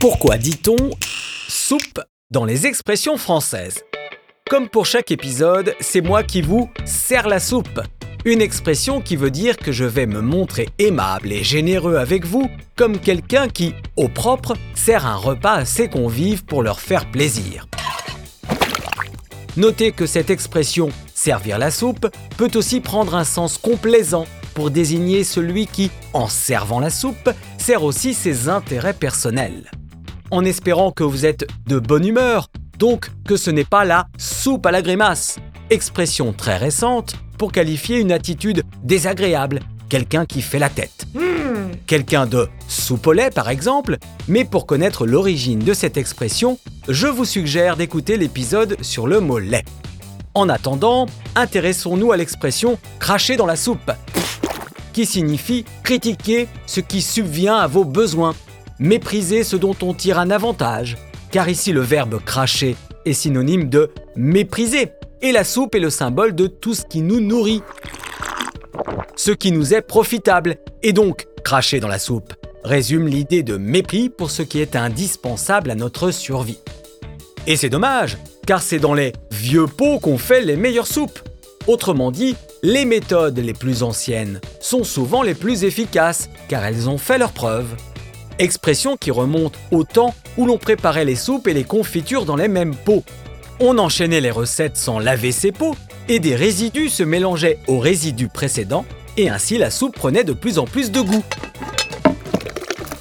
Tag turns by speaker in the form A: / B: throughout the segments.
A: Pourquoi dit-on soupe dans les expressions françaises? Comme pour chaque épisode, c'est moi qui vous sers la soupe. Une expression qui veut dire que je vais me montrer aimable et généreux avec vous, comme quelqu'un qui, au propre, sert un repas à ses convives pour leur faire plaisir. Notez que cette expression servir la soupe peut aussi prendre un sens complaisant pour désigner celui qui, en servant la soupe, sert aussi ses intérêts personnels. En espérant que vous êtes de bonne humeur, donc que ce n'est pas la soupe à la grimace, expression très récente pour qualifier une attitude désagréable, quelqu'un qui fait la tête. Quelqu'un de soupe au lait par exemple, mais pour connaître l'origine de cette expression, je vous suggère d'écouter l'épisode sur le mot lait. En attendant, intéressons-nous à l'expression cracher dans la soupe, qui signifie critiquer ce qui subvient à vos besoins, mépriser ce dont on tire un avantage, car ici le verbe cracher est synonyme de mépriser, et la soupe est le symbole de tout ce qui nous nourrit, ce qui nous est profitable, et donc cracher dans la soupe résume l'idée de mépris pour ce qui est indispensable à notre survie. Et c'est dommage, car c'est dans les vieux pots qu'on fait les meilleures soupes. Autrement dit, les méthodes les plus anciennes sont souvent les plus efficaces, car elles ont fait leurs preuves. Expression qui remonte au temps où l'on préparait les soupes et les confitures dans les mêmes pots. On enchaînait les recettes sans laver ces pots, et des résidus se mélangeaient aux résidus précédents, et ainsi la soupe prenait de plus en plus de goût.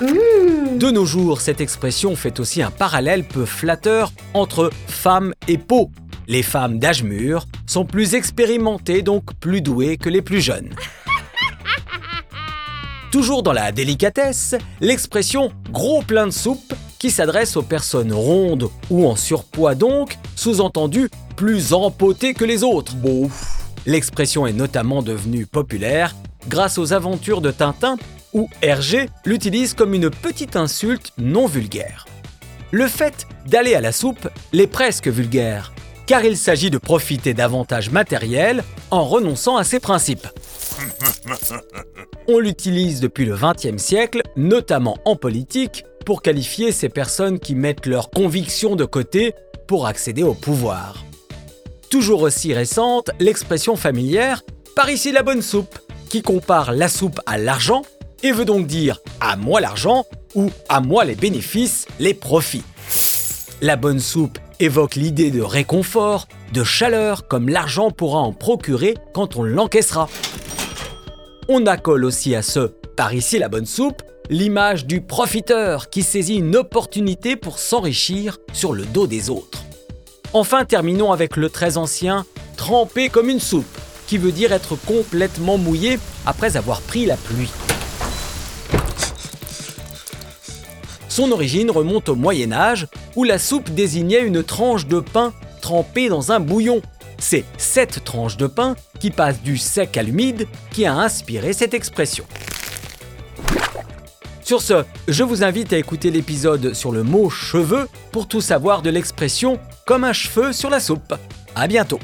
A: De nos jours, cette expression fait aussi un parallèle peu flatteur entre femme et peau. Les femmes d'âge mûr sont plus expérimentées, donc plus douées que les plus jeunes. Toujours dans la délicatesse, l'expression gros plein de soupe qui s'adresse aux personnes rondes ou en surpoids donc, sous-entendu plus empotées que les autres. L'expression est notamment devenue populaire grâce aux aventures de Tintin où Hergé l'utilise comme une petite insulte non vulgaire. Le fait d'aller à la soupe l'est presque vulgaire, car il s'agit de profiter d'avantages matériels en renonçant à ses principes. On l'utilise depuis le XXe siècle, notamment en politique, pour qualifier ces personnes qui mettent leurs convictions de côté pour accéder au pouvoir. Toujours aussi récente, l'expression familière par ici la bonne soupe, qui compare la soupe à l'argent et veut donc dire à moi l'argent ou à moi les bénéfices, les profits. La bonne soupe évoque l'idée de réconfort, de chaleur comme l'argent pourra en procurer quand on l'encaissera. On accole aussi à ce par ici la bonne soupe l'image du profiteur qui saisit une opportunité pour s'enrichir sur le dos des autres. Enfin, terminons avec le très ancien trempé comme une soupe, qui veut dire être complètement mouillé après avoir pris la pluie. Son origine remonte au Moyen Âge, où la soupe désignait une tranche de pain trempée dans un bouillon. C'est cette tranche de pain qui passe du sec à l'humide qui a inspiré cette expression. Sur ce, je vous invite à écouter l'épisode sur le mot cheveux pour tout savoir de l'expression comme un cheveu sur la soupe. À bientôt